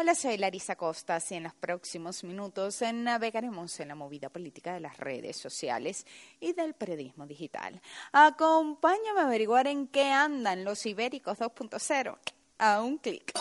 Hola, soy Larisa Costas y en los próximos minutos navegaremos en la movida política de las redes sociales y del periodismo digital. Acompáñame a averiguar en qué andan los ibéricos 2.0 a un clic.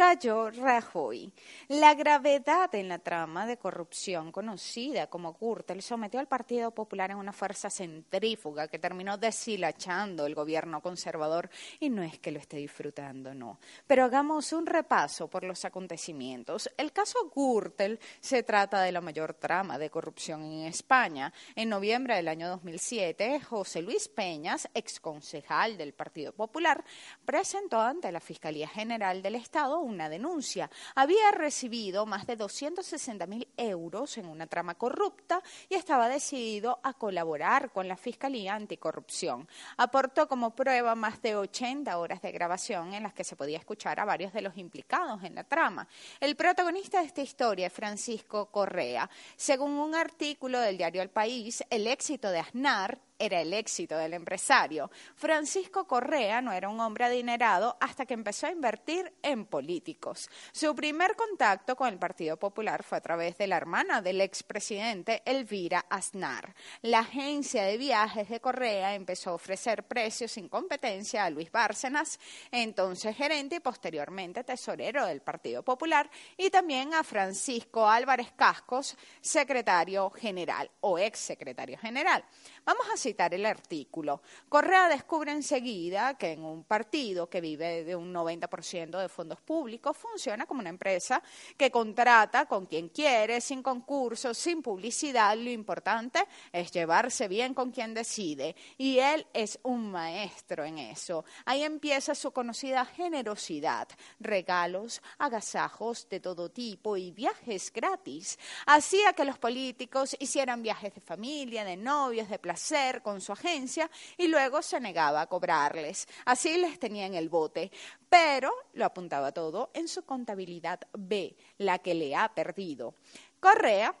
Cayó Rajoy. La gravedad en la trama de corrupción conocida como Gürtel sometió al Partido Popular en una fuerza centrífuga que terminó deshilachando el gobierno conservador y no es que lo esté disfrutando, no. Pero hagamos un repaso por los acontecimientos. El caso Gürtel se trata de la mayor trama de corrupción en España. En noviembre del año 2007, José Luis Peñas, exconcejal del Partido Popular, presentó ante la Fiscalía General del Estado una denuncia. Había recibido más de 260 mil euros en una trama corrupta y estaba decidido a colaborar con la Fiscalía Anticorrupción. Aportó como prueba más de 80 horas de grabación en las que se podía escuchar a varios de los implicados en la trama. El protagonista de esta historia es Francisco Correa. Según un artículo del diario El País, el éxito de Aznar era el éxito del empresario. Francisco Correa no era un hombre adinerado hasta que empezó a invertir en políticos. Su primer contacto con el Partido Popular fue a través de la hermana del expresidente Elvira Aznar. La agencia de viajes de Correa empezó a ofrecer precios sin competencia a Luis Bárcenas, entonces gerente y posteriormente tesorero del Partido Popular, y también a Francisco Álvarez Cascos, secretario general o ex secretario general. Vamos a el artículo. Correa descubre enseguida que en un partido que vive de un 90% de fondos públicos funciona como una empresa que contrata con quien quiere, sin concursos, sin publicidad. Lo importante es llevarse bien con quien decide. Y él es un maestro en eso. Ahí empieza su conocida generosidad. Regalos, agasajos de todo tipo y viajes gratis. Hacía que los políticos hicieran viajes de familia, de novios, de placer con su agencia y luego se negaba a cobrarles. Así les tenía en el bote, pero lo apuntaba todo en su contabilidad B, la que le ha perdido. Correa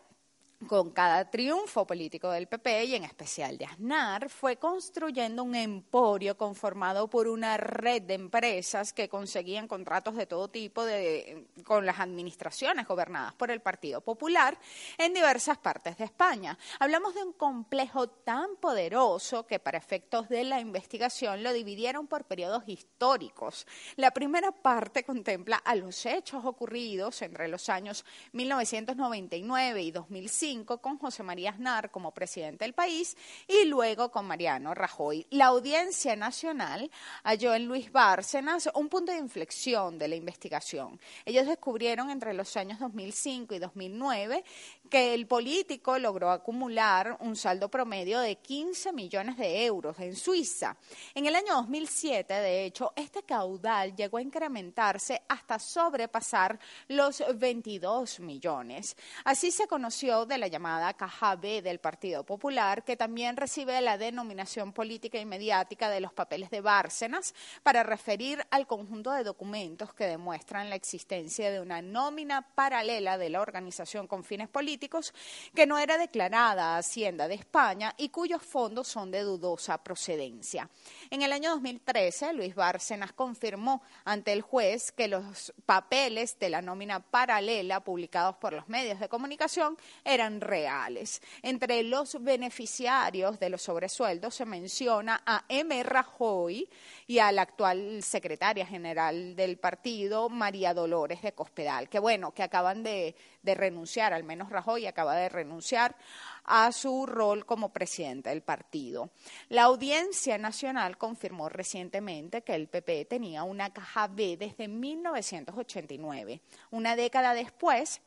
con cada triunfo político del PP y en especial de Aznar, fue construyendo un emporio conformado por una red de empresas que conseguían contratos de todo tipo de, con las administraciones gobernadas por el Partido Popular en diversas partes de España. Hablamos de un complejo tan poderoso que para efectos de la investigación lo dividieron por periodos históricos. La primera parte contempla a los hechos ocurridos entre los años 1999 y 2005 con José María Aznar como presidente del país y luego con Mariano Rajoy. La Audiencia Nacional halló en Luis Bárcenas un punto de inflexión de la investigación. Ellos descubrieron entre los años 2005 y 2009 que el político logró acumular un saldo promedio de 15 millones de euros en Suiza. En el año 2007, de hecho, este caudal llegó a incrementarse hasta sobrepasar los 22 millones. Así se conoció de la llamada Caja B del Partido Popular, que también recibe la denominación política y mediática de los papeles de Bárcenas para referir al conjunto de documentos que demuestran la existencia de una nómina paralela de la organización con fines políticos que no era declarada Hacienda de España y cuyos fondos son de dudosa procedencia. En el año 2013, Luis Bárcenas confirmó ante el juez que los papeles de la nómina paralela publicados por los medios de comunicación eran reales. Entre los beneficiarios de los sobresueldos se menciona a M. Rajoy y a la actual secretaria general del partido, María Dolores de Cospedal, que bueno, que acaban de, renunciar, al menos Rajoy acaba de renunciar a su rol como presidente del partido. La Audiencia Nacional confirmó recientemente que el PP tenía una caja B desde 1989. Una década después,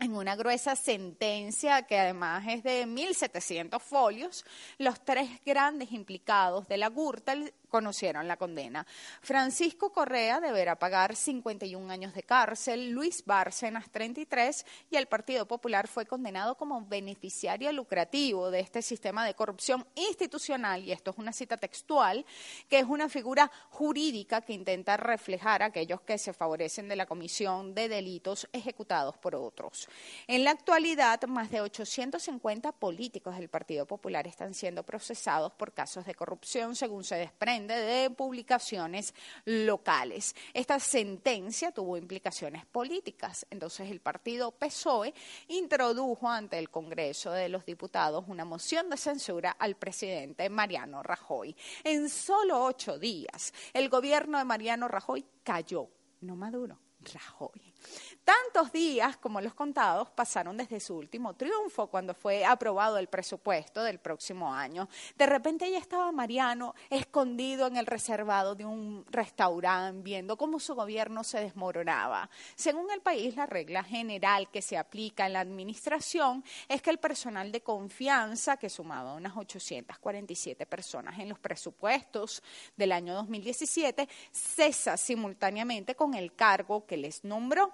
en una gruesa sentencia que además es de 1.700 folios, los tres grandes implicados de la Gürtel conocieron la condena. Francisco Correa deberá pagar 51 años de cárcel, Luis Bárcenas 33 y el Partido Popular fue condenado como beneficiario lucrativo de este sistema de corrupción institucional, y esto es una cita textual, que es una figura jurídica que intenta reflejar a aquellos que se favorecen de la comisión de delitos ejecutados por otros. En la actualidad, más de 850 políticos del Partido Popular están siendo procesados por casos de corrupción, según se desprende de publicaciones locales. Esta sentencia tuvo implicaciones políticas. Entonces el partido PSOE introdujo ante el Congreso de los Diputados una moción de censura al presidente Mariano Rajoy. En solo ocho días, el gobierno de Mariano Rajoy cayó, no Maduro, Rajoy. Tantos días como los contados pasaron desde su último triunfo, cuando fue aprobado el presupuesto del próximo año. De repente ya estaba Mariano escondido en el reservado de un restaurante, viendo cómo su gobierno se desmoronaba. Según el país, la regla general que se aplica en la administración es que el personal de confianza, que sumaba unas 847 personas en los presupuestos del año 2017, cesa simultáneamente con el cargo que les nombró.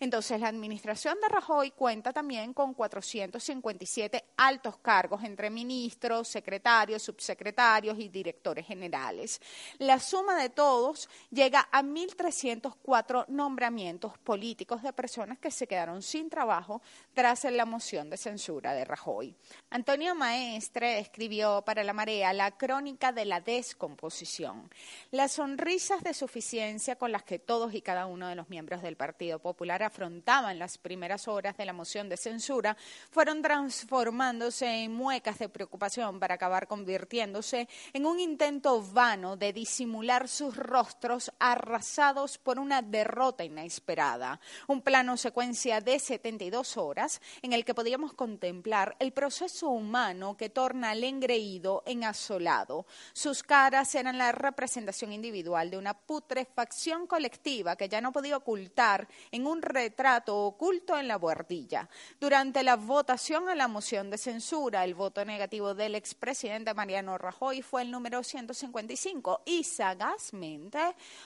Entonces, la administración de Rajoy cuenta también con 457 altos cargos entre ministros, secretarios, subsecretarios y directores generales. La suma de todos llega a 1.304 nombramientos políticos de personas que se quedaron sin trabajo tras la moción de censura de Rajoy. Antonio Maestre escribió para La Marea la crónica de la descomposición. Las sonrisas de suficiencia con las que todos y cada uno de los miembros del Partido Popular afrontaban las primeras horas de la moción de censura fueron transformándose en muecas de preocupación para acabar convirtiéndose en un intento vano de disimular sus rostros arrasados por una derrota inesperada. Un plano secuencia de 72 horas en el que podíamos contemplar el proceso humano que torna al engreído en asolado. Sus caras eran la representación individual de una putrefacción colectiva que ya no podía ocultar en un retrato oculto en la buhardilla. Durante la votación a la moción de censura, el voto negativo del expresidente Mariano Rajoy fue el número 155 y sagazmente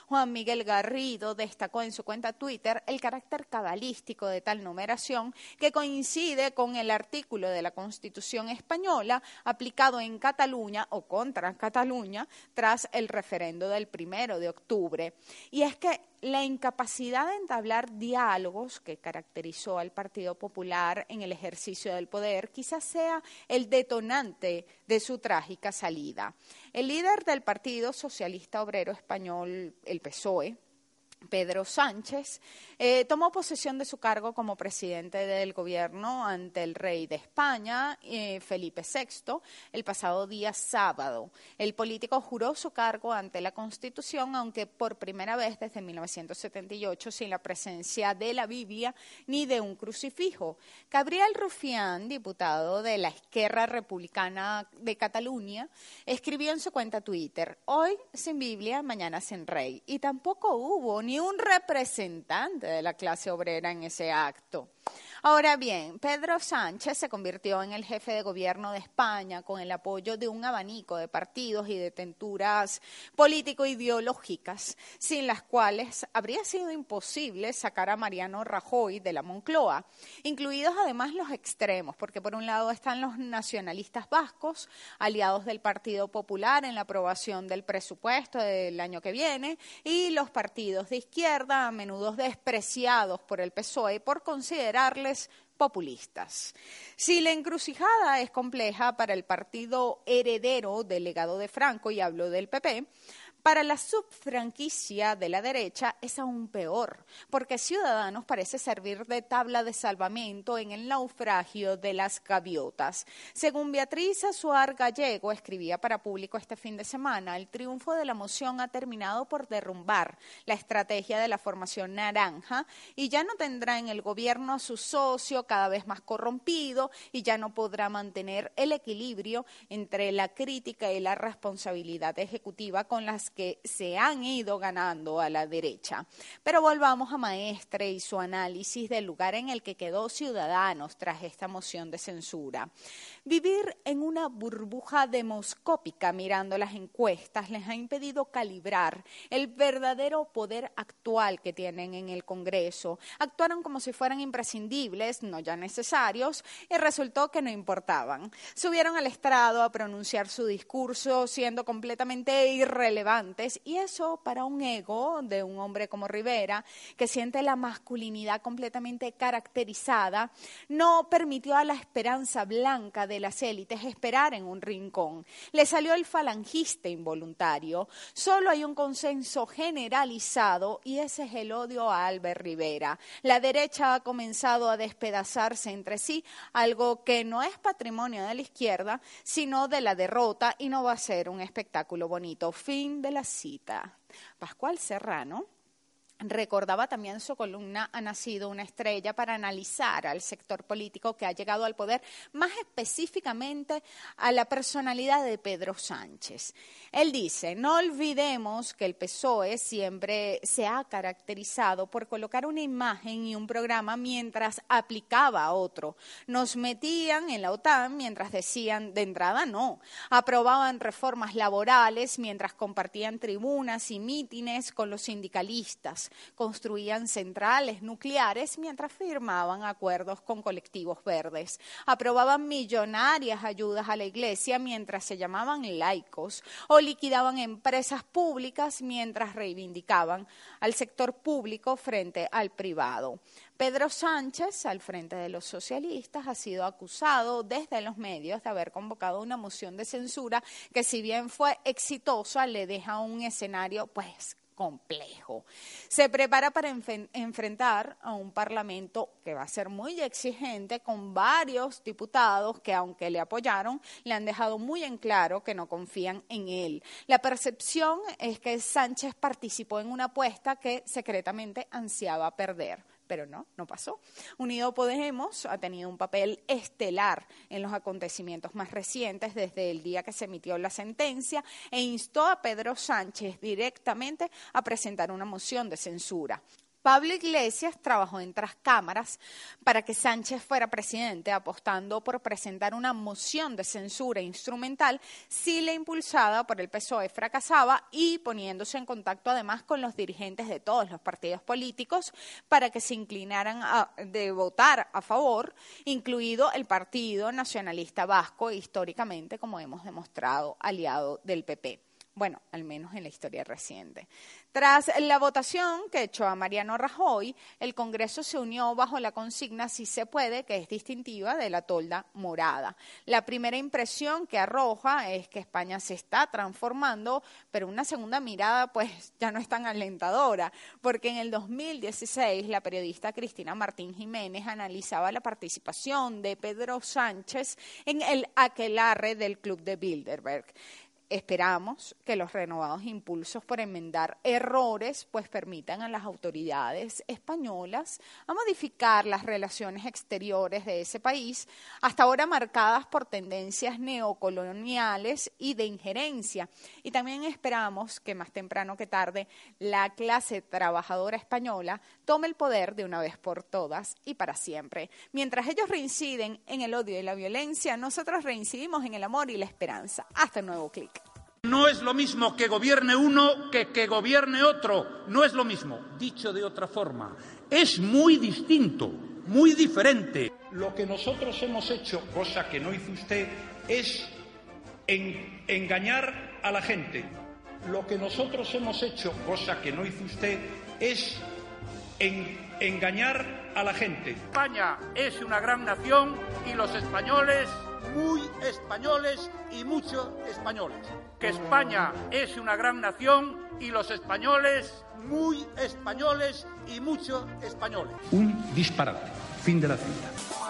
Juan Miguel Garrido destacó en su cuenta Twitter el carácter cabalístico de tal numeración que coincide con el artículo de la Constitución española aplicado en Cataluña o contra Cataluña tras el referendo del primero de octubre. Y es que la incapacidad de entablar diálogos que caracterizó al Partido Popular en el ejercicio del poder quizás sea el detonante de su trágica salida. El líder del Partido Socialista Obrero Español, el PSOE, Pedro Sánchez, eh, tomó posesión de su cargo como presidente del gobierno ante el rey de España, eh, Felipe VI, el pasado día sábado. El político juró su cargo ante la Constitución, aunque por primera vez desde 1978 sin la presencia de la Biblia ni de un crucifijo. Gabriel Rufián, diputado de la Esquerra Republicana de Cataluña, escribió en su cuenta Twitter, hoy sin Biblia, mañana sin rey. Y tampoco hubo ni un representante de la clase obrera en ese acto. Ahora bien, Pedro Sánchez se convirtió en el jefe de gobierno de España con el apoyo de un abanico de partidos y de tenturas político-ideológicas, sin las cuales habría sido imposible sacar a Mariano Rajoy de la Moncloa, incluidos además los extremos, porque por un lado están los nacionalistas vascos, aliados del Partido Popular en la aprobación del presupuesto del año que viene, y los partidos de izquierda, a menudo despreciados por el PSOE por populistas. Si la encrucijada es compleja para el partido heredero del legado de Franco, y hablo del PP, para la subfranquicia de la derecha es aún peor, porque Ciudadanos parece servir de tabla de salvamento en el naufragio de las gaviotas. Según Beatriz Azuar Gallego escribía para público este fin de semana, el triunfo de la moción ha terminado por derrumbar la estrategia de la formación naranja y ya no tendrá en el gobierno a su socio cada vez más corrompido y ya no podrá mantener el equilibrio entre la crítica y la responsabilidad ejecutiva con las que se han ido ganando a la derecha. Pero volvamos a Maestre y su análisis del lugar en el que quedó Ciudadanos tras esta moción de censura. Vivir en una burbuja demoscópica mirando las encuestas les ha impedido calibrar el verdadero poder actual que tienen en el Congreso. Actuaron como si fueran imprescindibles, no ya necesarios, y resultó que no importaban. Subieron al estrado a pronunciar su discurso siendo completamente y eso para un ego de un hombre como Rivera, que siente la masculinidad completamente caracterizada, no permitió a la esperanza blanca de de las élites esperar en un rincón. Le salió el falangista involuntario. Solo hay un consenso generalizado y ese es el odio a Albert Rivera. La derecha ha comenzado a despedazarse entre sí, algo que no es patrimonio de la izquierda, sino de la derrota y no va a ser un espectáculo bonito. Fin de la cita. Pascual Serrano Recordaba también su columna Ha nacido una estrella para analizar al sector político que ha llegado al poder, más específicamente a la personalidad de Pedro Sánchez. Él dice, no olvidemos que el PSOE siempre se ha caracterizado por colocar una imagen y un programa mientras aplicaba otro. Nos metían en la OTAN mientras decían de entrada no. Aprobaban reformas laborales mientras compartían tribunas y mítines con los sindicalistas construían centrales nucleares mientras firmaban acuerdos con colectivos verdes, aprobaban millonarias ayudas a la iglesia mientras se llamaban laicos o liquidaban empresas públicas mientras reivindicaban al sector público frente al privado. Pedro Sánchez, al frente de los socialistas, ha sido acusado desde los medios de haber convocado una moción de censura que si bien fue exitosa, le deja un escenario pues complejo. Se prepara para enfrentar a un Parlamento que va a ser muy exigente con varios diputados que aunque le apoyaron, le han dejado muy en claro que no confían en él. La percepción es que Sánchez participó en una apuesta que secretamente ansiaba perder pero no, no pasó. Unido Podemos ha tenido un papel estelar en los acontecimientos más recientes desde el día que se emitió la sentencia e instó a Pedro Sánchez directamente a presentar una moción de censura. Pablo Iglesias trabajó en cámaras para que Sánchez fuera presidente, apostando por presentar una moción de censura instrumental si la impulsada por el PSOE fracasaba y poniéndose en contacto además con los dirigentes de todos los partidos políticos para que se inclinaran a, de votar a favor, incluido el Partido Nacionalista Vasco, históricamente, como hemos demostrado, aliado del PP bueno, al menos en la historia reciente. Tras la votación que echó a Mariano Rajoy, el Congreso se unió bajo la consigna Si se puede, que es distintiva de la tolda morada. La primera impresión que arroja es que España se está transformando, pero una segunda mirada pues ya no es tan alentadora, porque en el 2016 la periodista Cristina Martín Jiménez analizaba la participación de Pedro Sánchez en el aquelarre del Club de Bilderberg. Esperamos que los renovados impulsos por enmendar errores pues permitan a las autoridades españolas a modificar las relaciones exteriores de ese país, hasta ahora marcadas por tendencias neocoloniales y de injerencia. Y también esperamos que más temprano que tarde la clase trabajadora española tome el poder de una vez por todas y para siempre. Mientras ellos reinciden en el odio y la violencia, nosotros reincidimos en el amor y la esperanza. Hasta el nuevo clic. No es lo mismo que gobierne uno que que gobierne otro. No es lo mismo. Dicho de otra forma, es muy distinto, muy diferente. Lo que nosotros hemos hecho, cosa que no hizo usted, es engañar a la gente. Lo que nosotros hemos hecho, cosa que no hizo usted, es engañar a la gente. España es una gran nación y los españoles muy españoles y muchos españoles. Que España es una gran nación y los españoles muy españoles y muchos españoles. Un disparate. Fin de la cita.